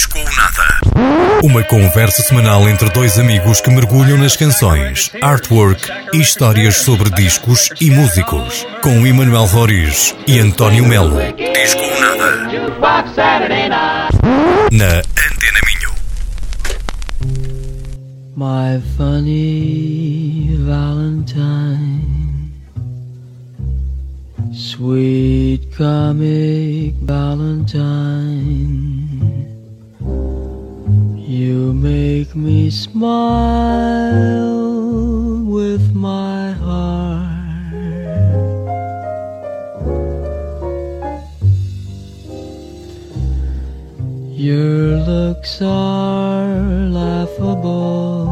Disco ou Nada. Uma conversa semanal entre dois amigos que mergulham nas canções, artwork e histórias sobre discos e músicos. Com Emanuel Roriz e António Melo. Disco ou Nada. Na Antena Minho. My funny Valentine, sweet comic Valentine. You make me smile with my heart. Your looks are laughable,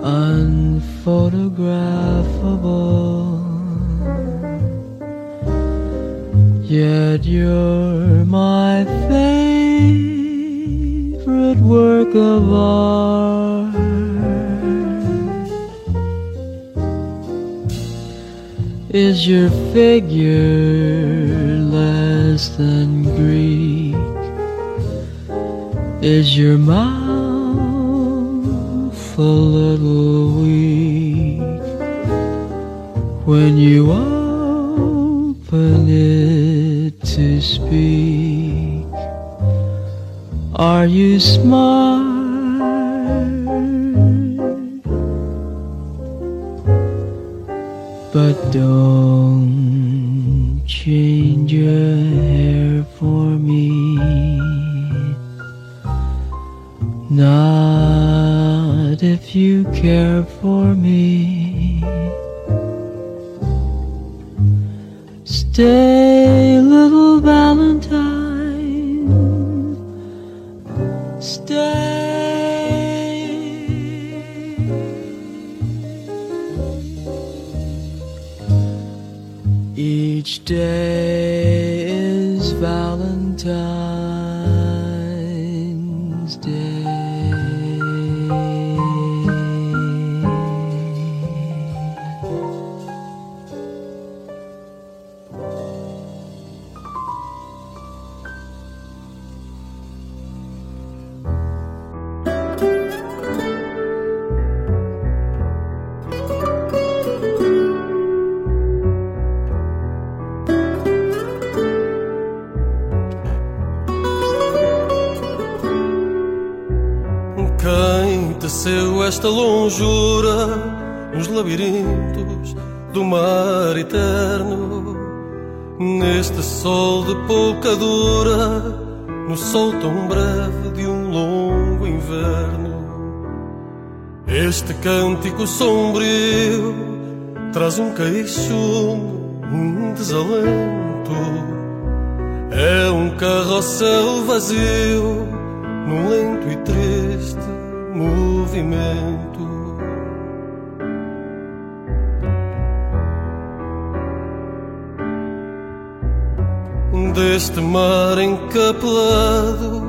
unphotographable. Yet you're my favorite work of art. Is your figure less than Greek? Is your mouth a little weak when you open it to speak? Are you smart? But don't change your hair for me. Not if you care for me. Stay, Deste mar encapelado,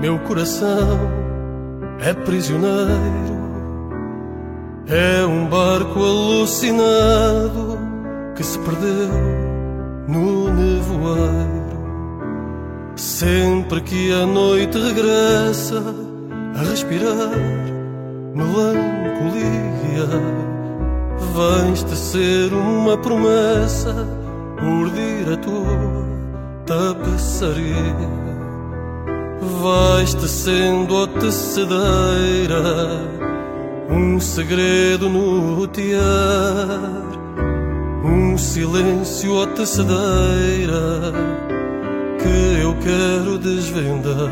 meu coração é prisioneiro. É um barco alucinado que se perdeu no nevoeiro. Sempre que a noite regressa a respirar melancolia, vens tecer uma promessa, urdir a tua tapeçaria. Vais tecendo a tecedeira um segredo no tear, um silêncio a tecedeira que eu quero desvendar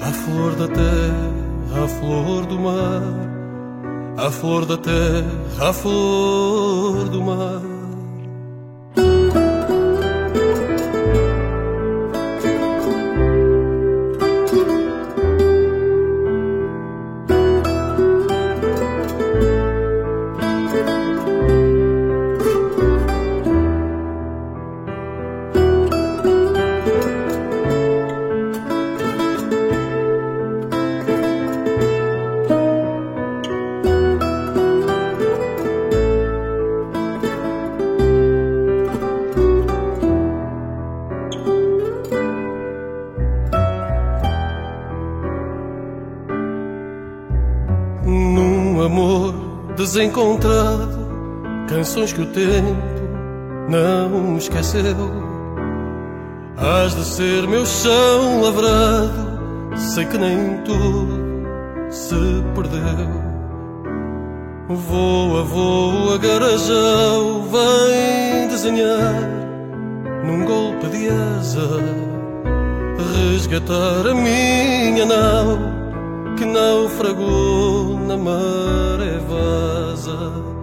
a flor da terra, a flor do mar, a flor da terra, a flor do mar. Tempo não esqueceu. Has de ser meu chão lavrado, sei que nem tudo se perdeu. Voa, voa, garajão, vem desenhar num golpe de asa, resgatar a minha nau que naufragou na maré vaza.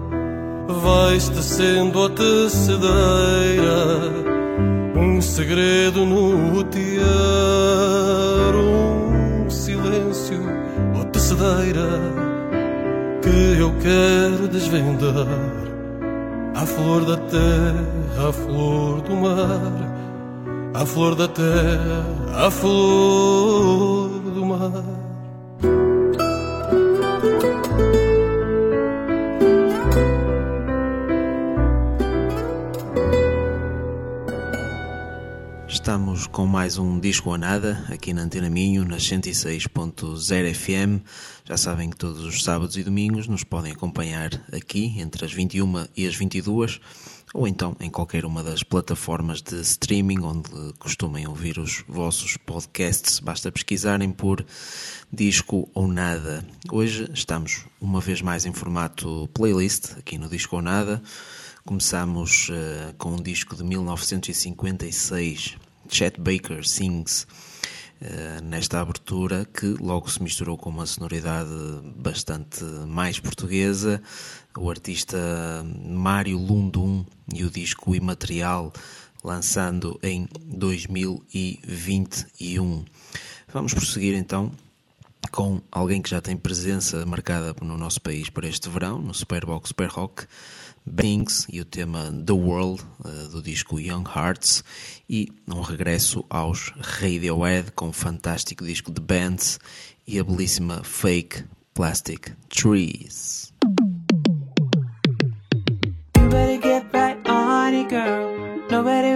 Vais tecendo a tecedeira, um segredo no tear, um silêncio, ó tecedeira que eu quero desvendar a flor da terra, a flor do mar, a flor da terra, a flor do mar. Estamos com mais um Disco ou Nada aqui na Antena Minho, na 106.0 FM. Já sabem que todos os sábados e domingos nos podem acompanhar aqui entre as 21 e as 22 ou então em qualquer uma das plataformas de streaming onde costumem ouvir os vossos podcasts. Basta pesquisarem por Disco ou Nada. Hoje estamos uma vez mais em formato playlist aqui no Disco ou Nada. Começamos uh, com um disco de 1956, Chet Baker Sings, uh, nesta abertura que logo se misturou com uma sonoridade bastante mais portuguesa. O artista Mário Lundum e o disco Imaterial, lançando em 2021. Vamos prosseguir então com alguém que já tem presença marcada no nosso país para este verão, no Superbox Super Rock. Banks e o tema The World uh, do disco Young Hearts e um regresso aos Radiohead com o fantástico disco The Bands e a belíssima Fake Plastic Trees. You better get right on it, girl. Nobody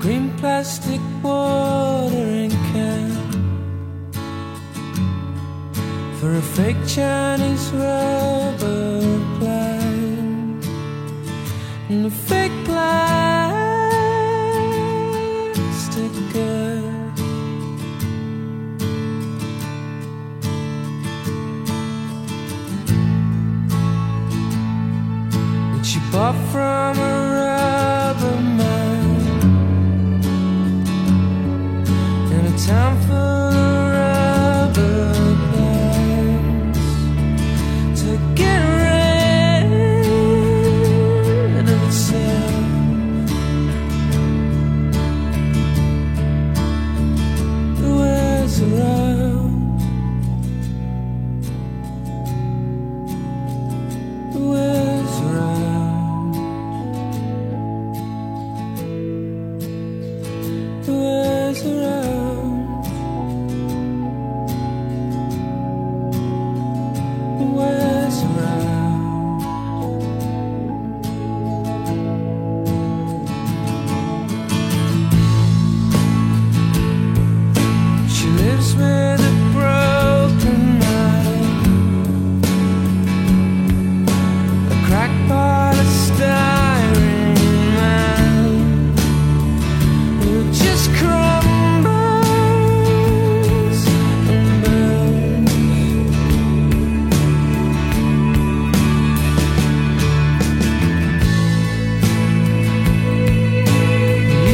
green plastic watering can for a fake Chinese rubber plant and a fake plastic girl. And she bought from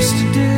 Used to do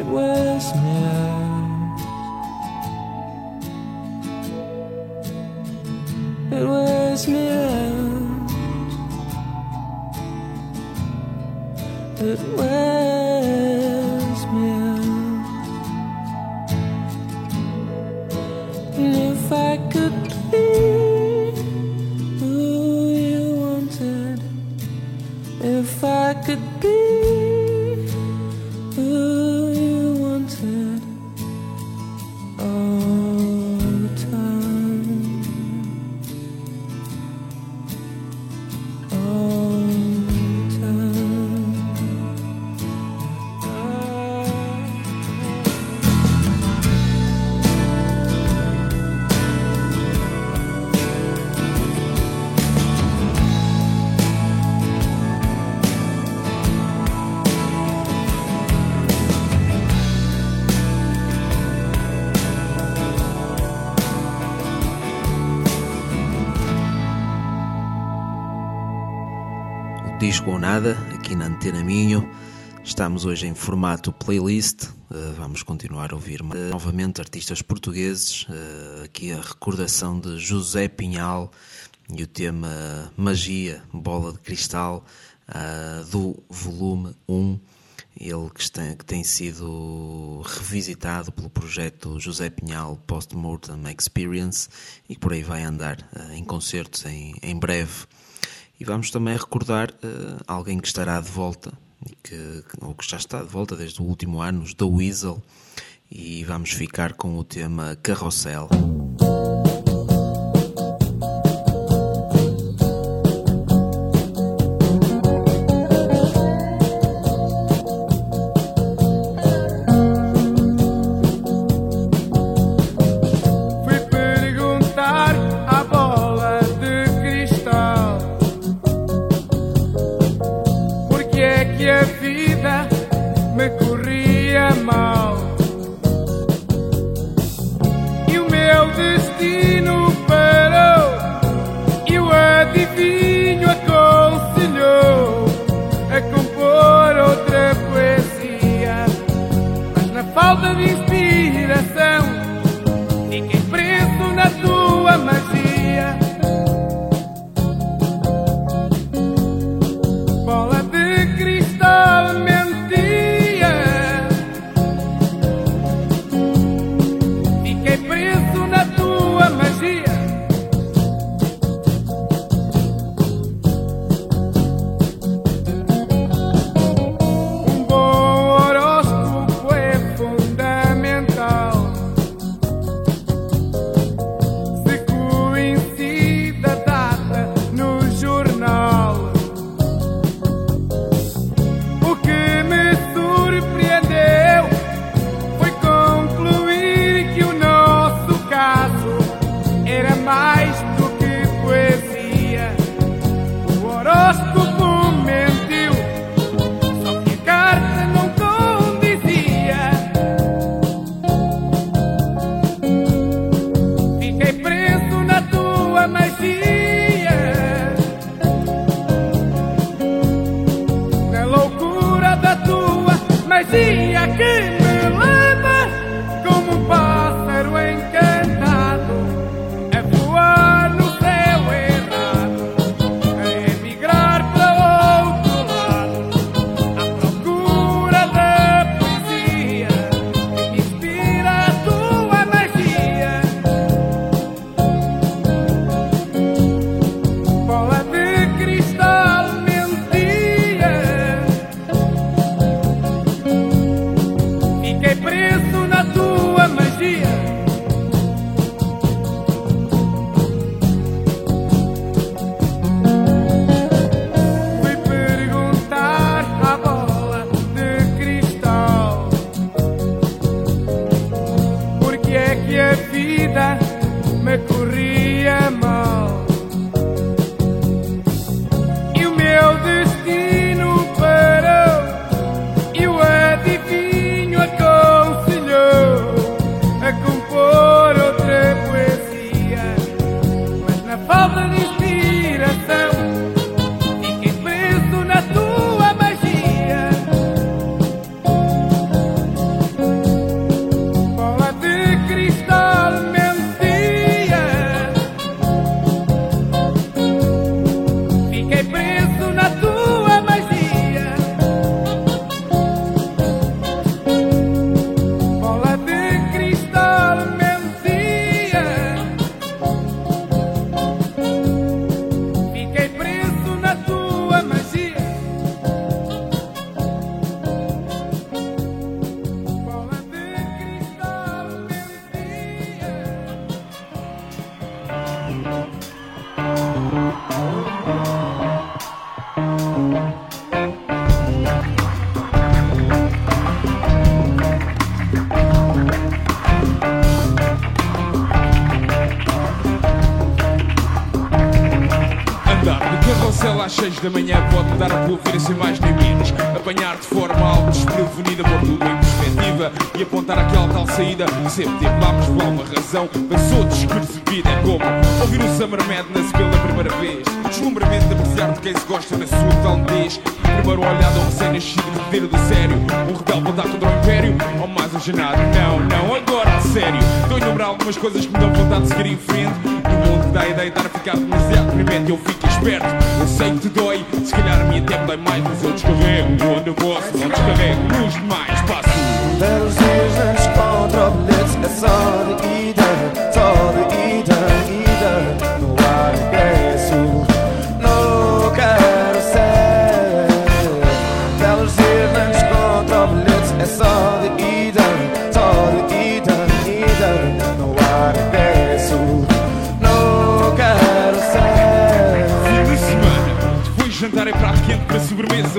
It wears me Disco ou Nada, aqui na Antena Minho. Estamos hoje em formato playlist. eh, vamos continuar a ouvir eh, novamente artistas portugueses. eh, aqui a recordação de José Pinhal e o tema Magia, Bola de Cristal, do volume 1. Ele que, está, que tem sido revisitado pelo projeto José Pinhal Postmortem Experience e por aí vai andar em concertos em, em breve. E vamos também recordar eh, alguém que estará de volta, que, ou que já está de volta desde o último ano, os The Weasel, e vamos ficar com o tema Carrossel. Da manhã pode mudar a sem mais nem menos. Apanhar de forma algo desprevenida, pôr tudo em perspectiva e apontar aquela tal saída. Sempre teve lá, mas por alguma razão passou despercebida. É como ouvir o Summer Madness pela primeira vez. Deslumbramento de apreciar de quem se gosta na sua talentez. Primeiro olhado ao recém-nascido de poder do sério. Um rebelde lutar contra o império ou mais agenado. Não, não, agora a sério. Estou a enumerar algumas coisas que me dão vontade de seguir em frente. No mundo dá a ideia de estar a ficar demasiado deprimente. Eu fico esperto, eu sei que te. Eu descarrego onde eu posso. Não descarrego nos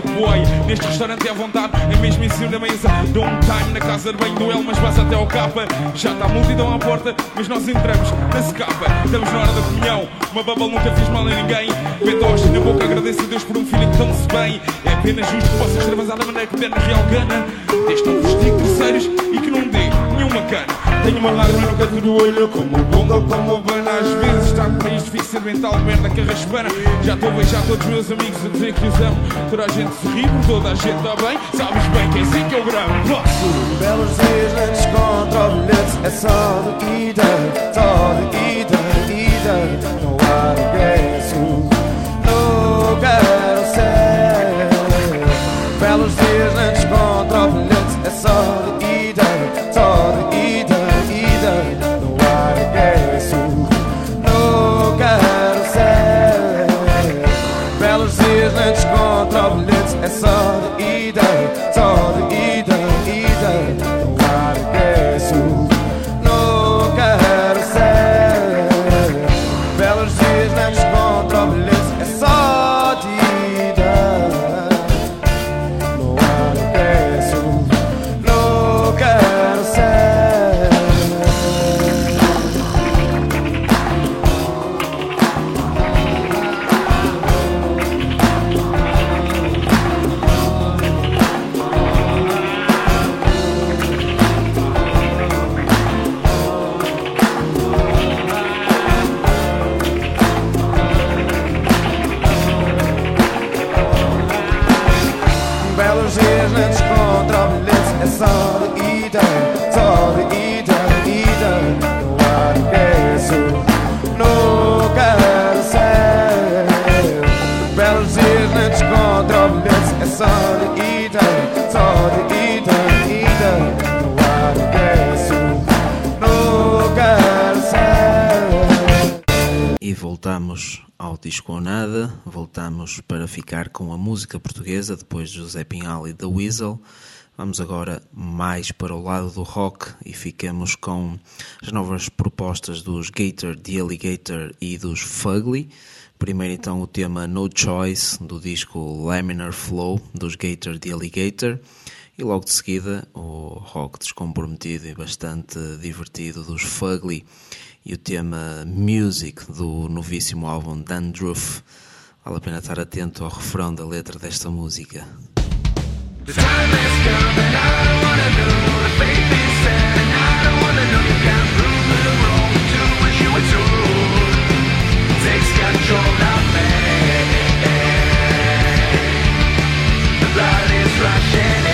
sobremesa, boy. Neste restaurante é à vontade, é mesmo em cima da mesa. Dou um time na casa de banho do El, mas passa até ao capa. Já está a multidão à porta, mas nós entramos na secapa. Estamos na hora da comunhão, uma bubble nunca fez mal a ninguém. Betoche na boca, agradeço a Deus por um filho que tão-se bem. É apenas justo que possa extravasar da maneira que der na real gana. Desde um vestido terceiros e que não dê nenhuma cana. Tenho uma lágrima no canto do olho, como bomba, como bana. Às vezes está no país difícil mental, merda que raspana. Já estou a beijar todos os meus amigos a dizer que os amo. Toda a gente ri, por toda a gente está bem. Sabes bem que é assim que eu gramo. Posso! Belos dias antes contra o É só de ida, só de ida, ida No ar regresso No de ida, ida No ar regresso No carrossel Belos dias antes contra o bilhete É só de ida, só de ida, ida No ar regresso No carrossel E voltamos Disco ou Nada, voltamos para ficar com a música portuguesa depois de José Pinhal e da Weasel. Vamos agora mais para o lado do rock e ficamos com as novas propostas dos Gator, The Alligator e dos Fugly. Primeiro então o tema No Choice do disco Laminar Flow dos Gator, The Alligator. E logo de seguida o rock descomprometido e bastante divertido dos Fugly e o tema Music do novíssimo álbum Dandruff. Vale a pena estar atento ao refrão da letra desta música. Judge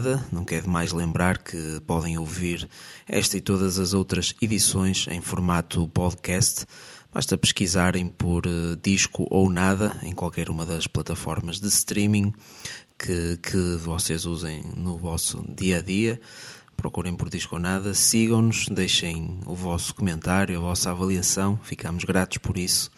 nada, não quer demais lembrar que podem ouvir esta e todas as outras edições em formato podcast. Basta pesquisarem por eh, disco ou nada em qualquer uma das plataformas de streaming que, que vocês usem no vosso dia a dia. Procurem por disco ou nada, sigam-nos, deixem o vosso comentário, a vossa avaliação, ficamos gratos por isso.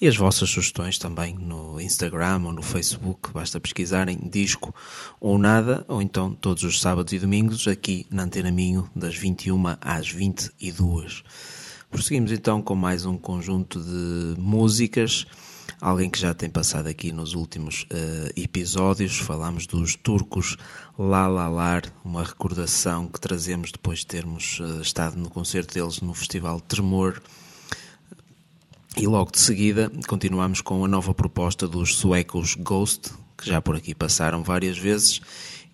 E as vossas sugestões também no Instagram ou no Facebook, basta pesquisarem disco ou nada, ou então todos os sábados e domingos aqui na Antena Minho, das 21 às 22. Prosseguimos então com mais um conjunto de músicas. Alguém que já tem passado aqui nos últimos eh, episódios, falamos dos turcos Lalalar, uma recordação que trazemos depois de termos eh, estado no concerto deles no Festival Tremor. E logo de seguida continuamos com a nova proposta dos suecos Ghost, que já por aqui passaram várias vezes,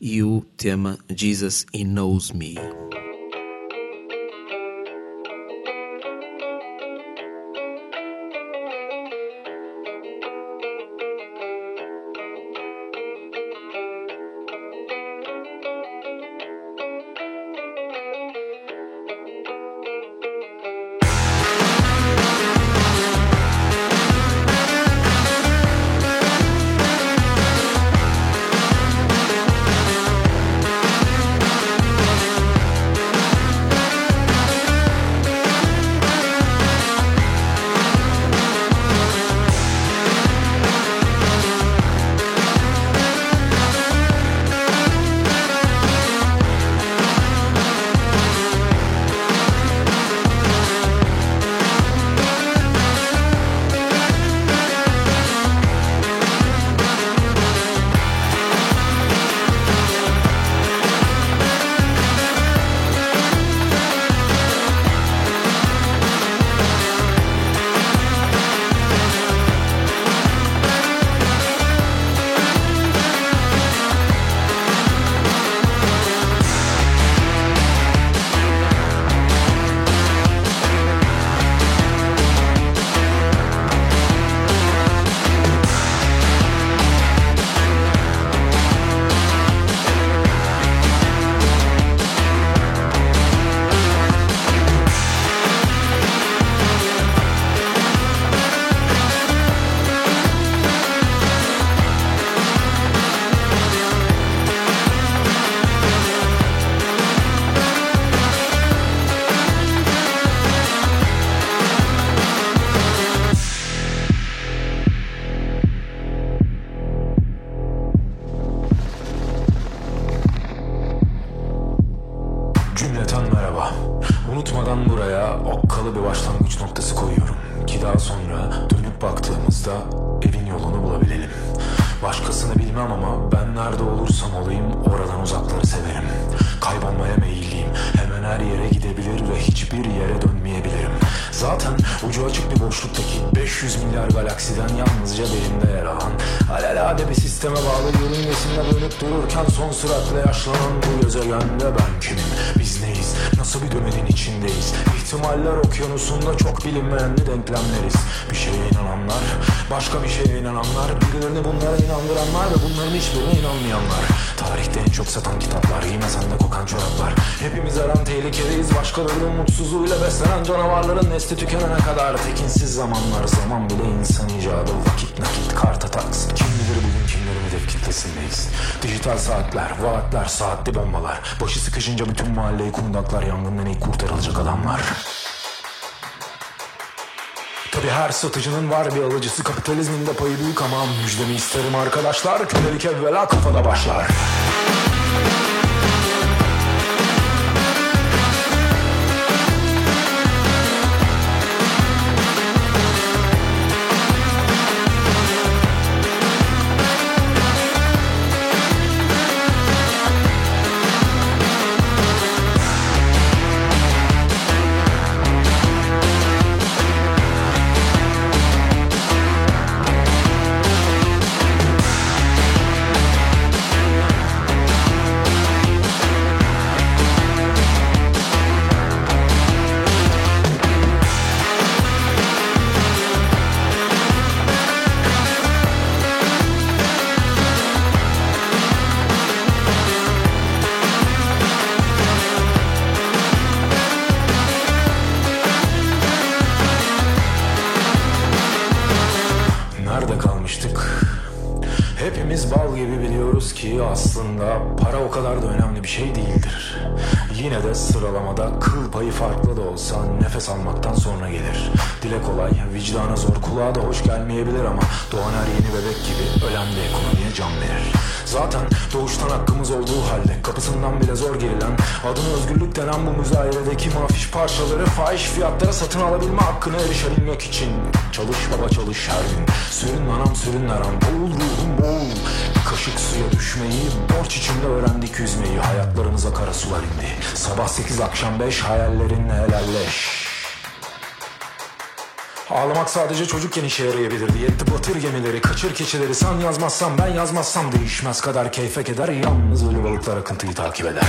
e o tema Jesus He Knows Me. İhtimaller okyanusunda çok bilinmeyenli denklemleriz. Bir şeye inananlar, başka bir şeye inananlar Birilerini bunlara inandıranlar ve bunların hiçbirine inanmayanlar. Tarihte en çok satan kitaplar, giymesen de kokan çoraplar. Hepimiz her an tehlikedeyiz Başkalarının mutsuzluğuyla beslenen canavarların nesli tükenene kadar. Tekinsiz zamanlar, zaman bile insan icadı. Vakit nakit, karta taks Kim bilir bugün kimlerin hedef kitlesindeyiz. Dijital saatler, vaatler, saatli bombalar. Başı sıkışınca bütün mahalleyi kundaklar Yangından ilk kurtarılacak adamlar Tabi her satıcının var bir alıcısı. Kapitalizmin de payı büyük ama Müjdemi isterim arkadaşlar. Kölelik evvela kafada başlar farklı da olsa nefes almaktan sonra gelir. Dile kolay, vicdana zor, kulağa da hoş gelmeyebilir ama doğan her yeni bebek gibi ölen de ekonomiye can verir. Zaten doğuştan hakkımız olduğu halde kapısından bile zor girilen adını özgürlük denen bu müzayeredeki mafiş parçaları fahiş fiyatlara satın alabilme hakkına erişebilmek için çalış baba çalış her gün. Sürün anam sürün an boğul ruhum boğul. Kaşık suya düşmeyi borç içinde öğrendik yüzmeyi hayatlarımıza kara sular indi. Sabah 8 akşam 5 hayallerinle helalleş Ağlamak sadece çocukken işe yarayabilirdi Yetti batır gemileri, kaçır keçileri Sen yazmazsan ben yazmazsam değişmez. Kadar keyfe keder Yalnız ölü balıklar akıntıyı takip eder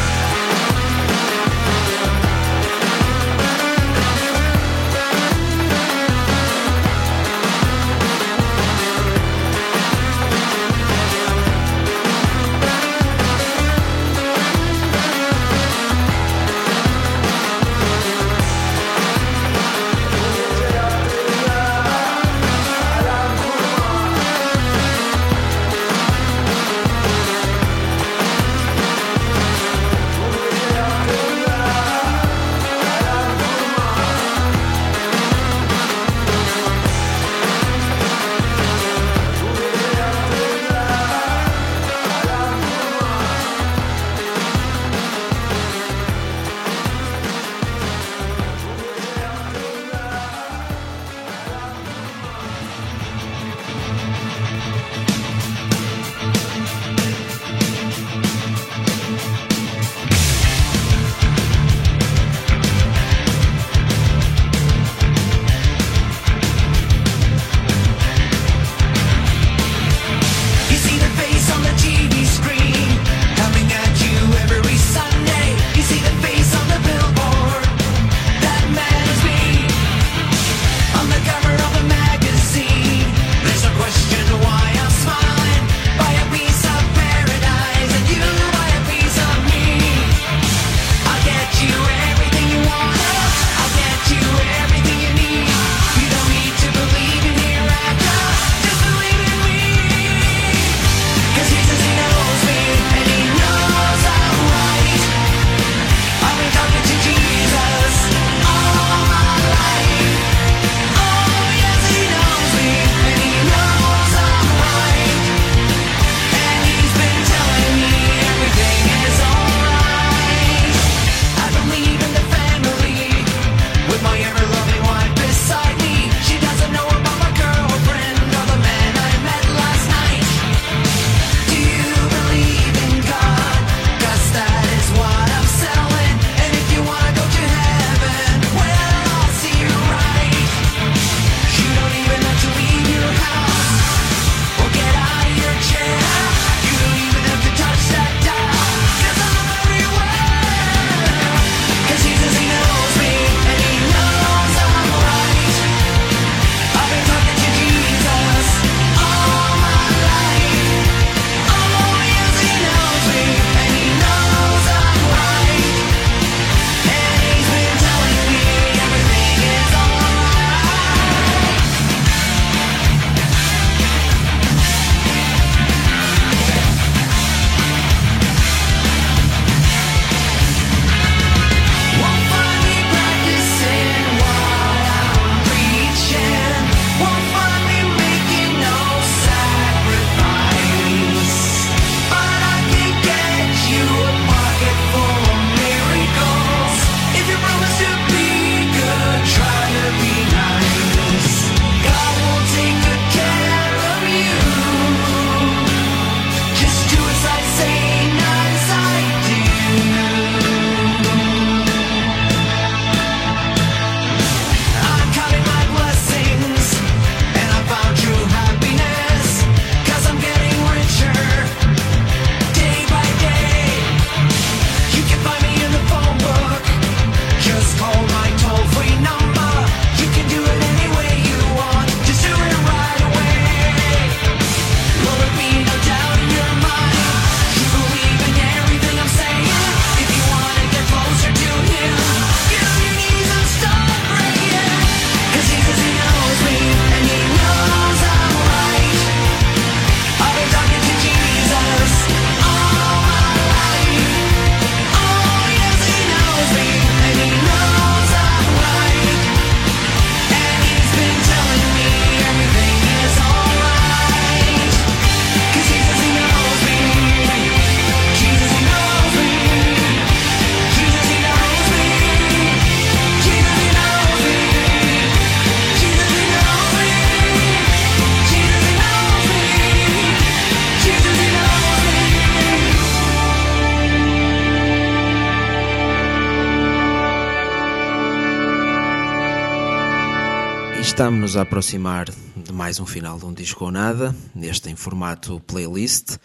Estamos-nos a aproximar de mais um final de um disco ou nada, neste em formato playlist.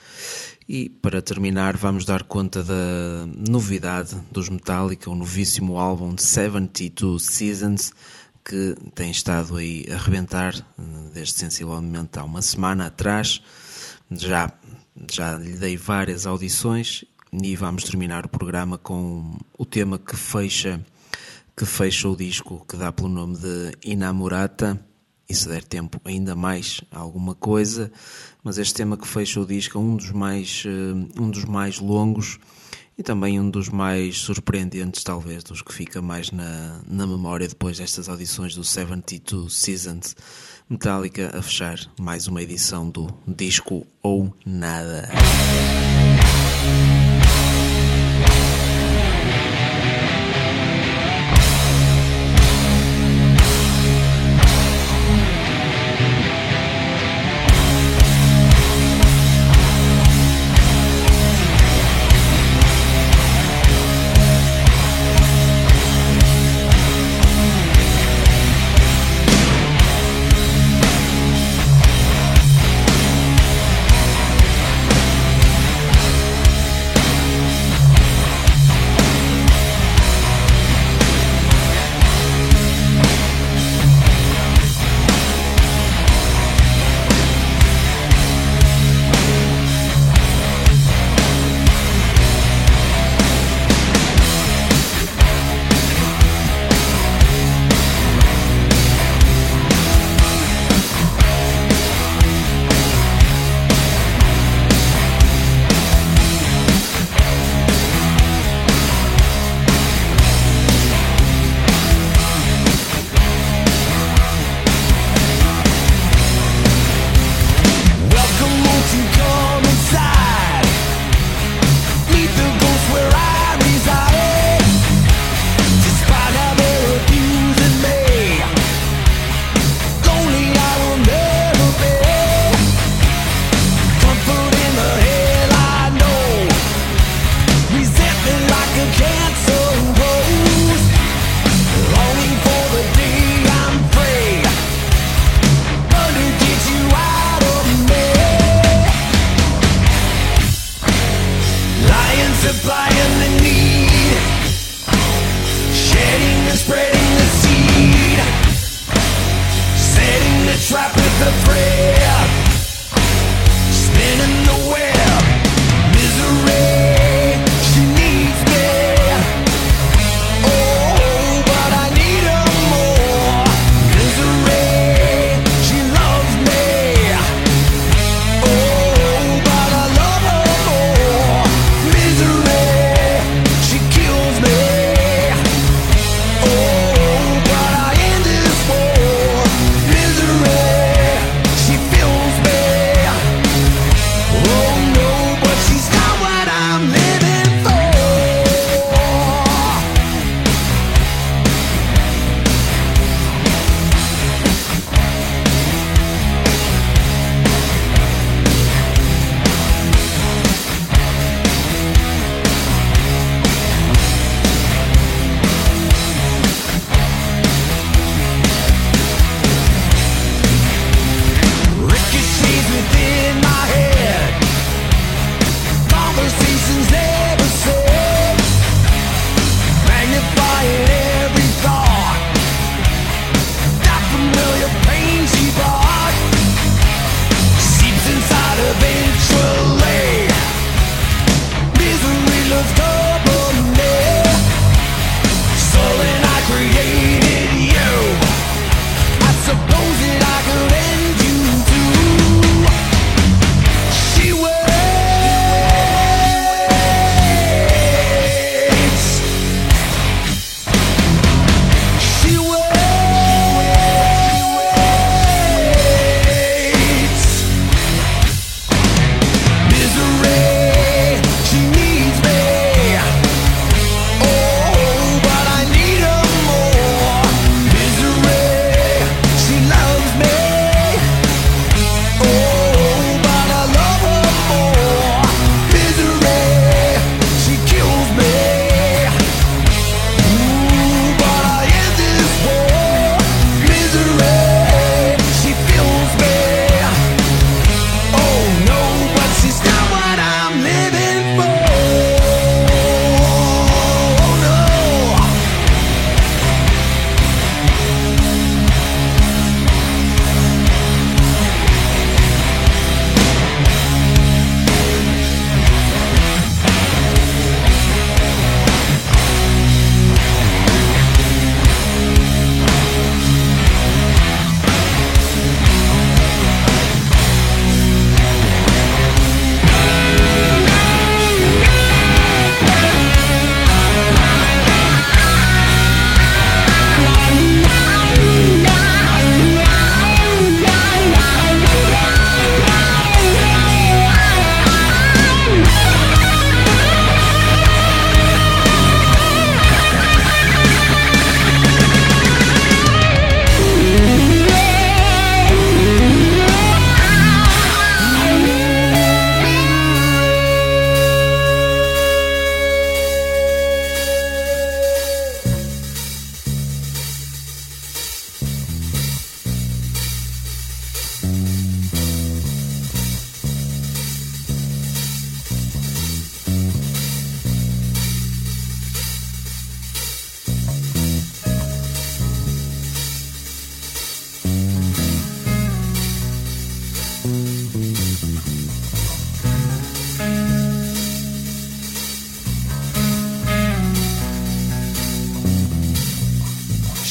E para terminar, vamos dar conta da novidade dos Metallica, o novíssimo álbum de 72 Seasons, que tem estado aí a rebentar desde sensivelmente há uma semana atrás. Já, já lhe dei várias audições e vamos terminar o programa com o tema que fecha que fecha o disco que dá pelo nome de Inamorata e se der tempo ainda mais alguma coisa, mas este tema que fecha o disco é um dos mais, eh, um dos mais longos e também um dos mais surpreendentes, talvez, dos que fica mais na, na memória depois destas audições do 72 Seasons. Metallica a fechar mais uma edição do Disco ou Nada.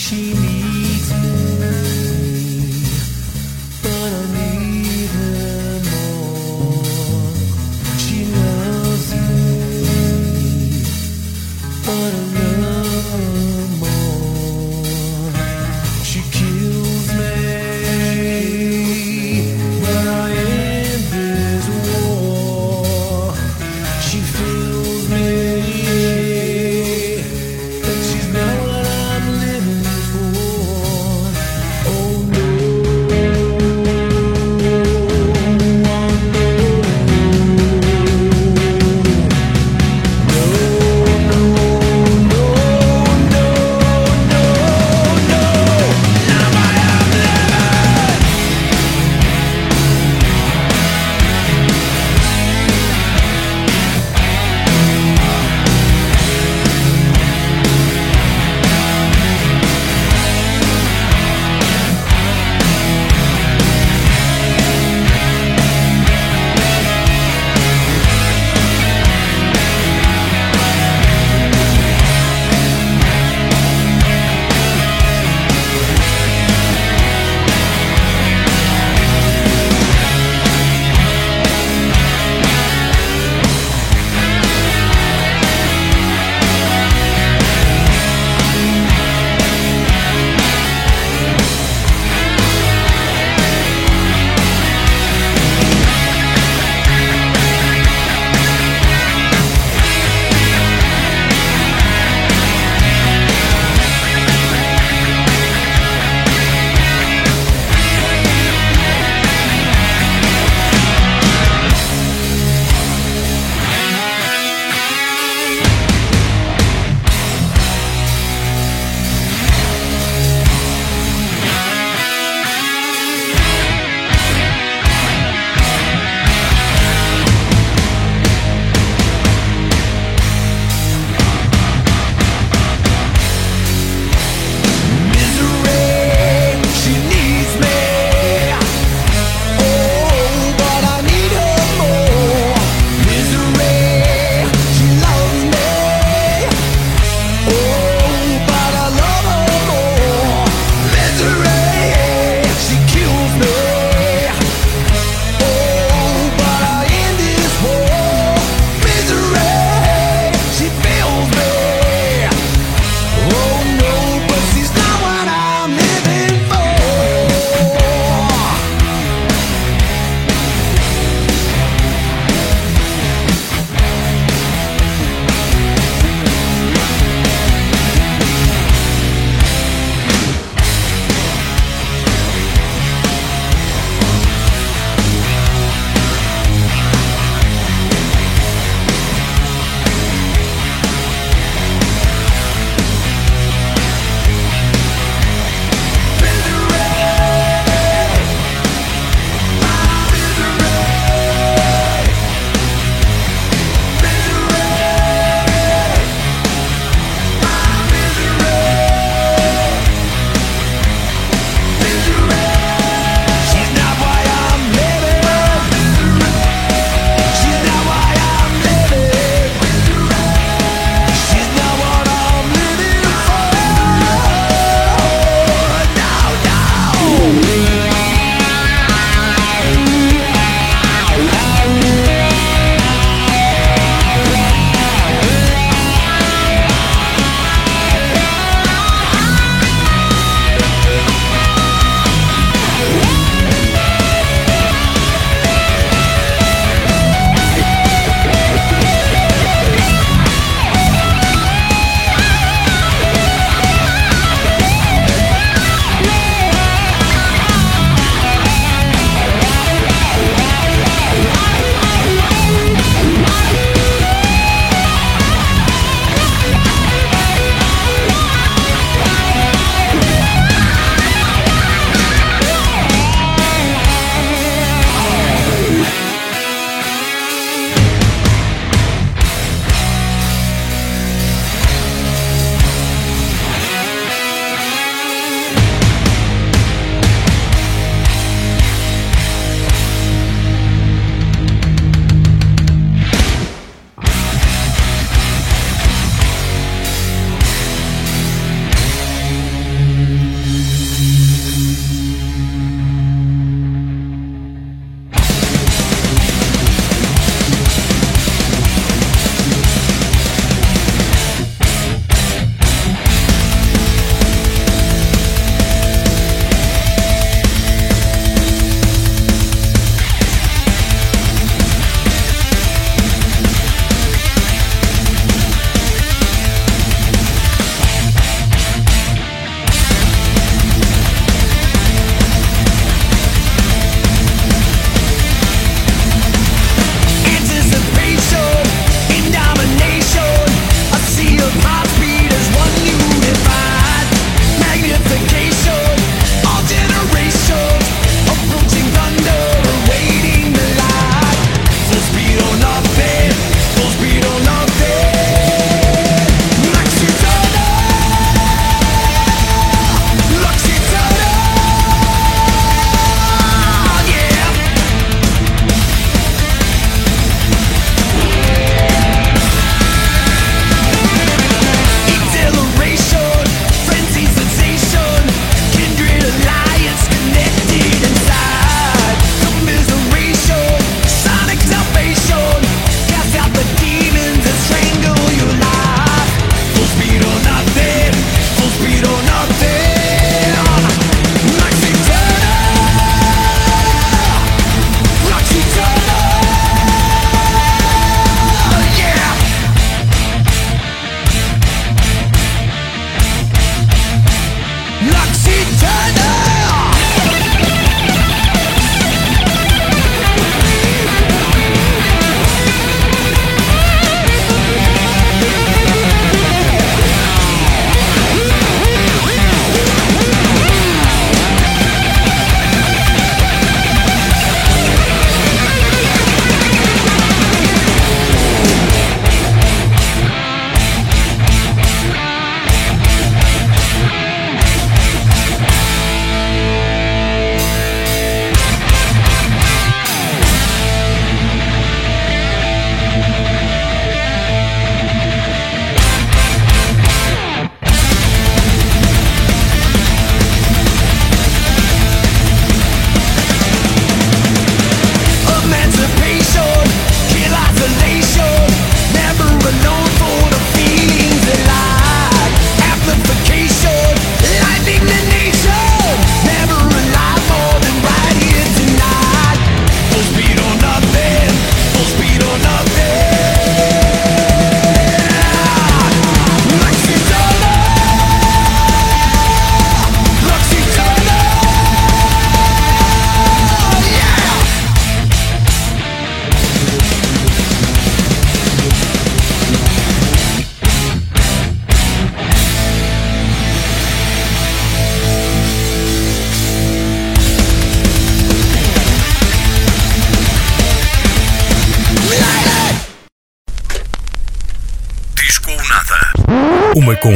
起你。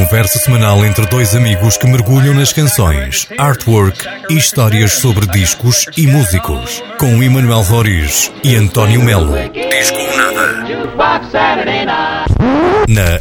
Conversa semanal entre dois amigos que mergulham nas canções, artwork e histórias sobre discos e músicos. Com Emanuel Roriz e António Melo. Disco ou nada. Na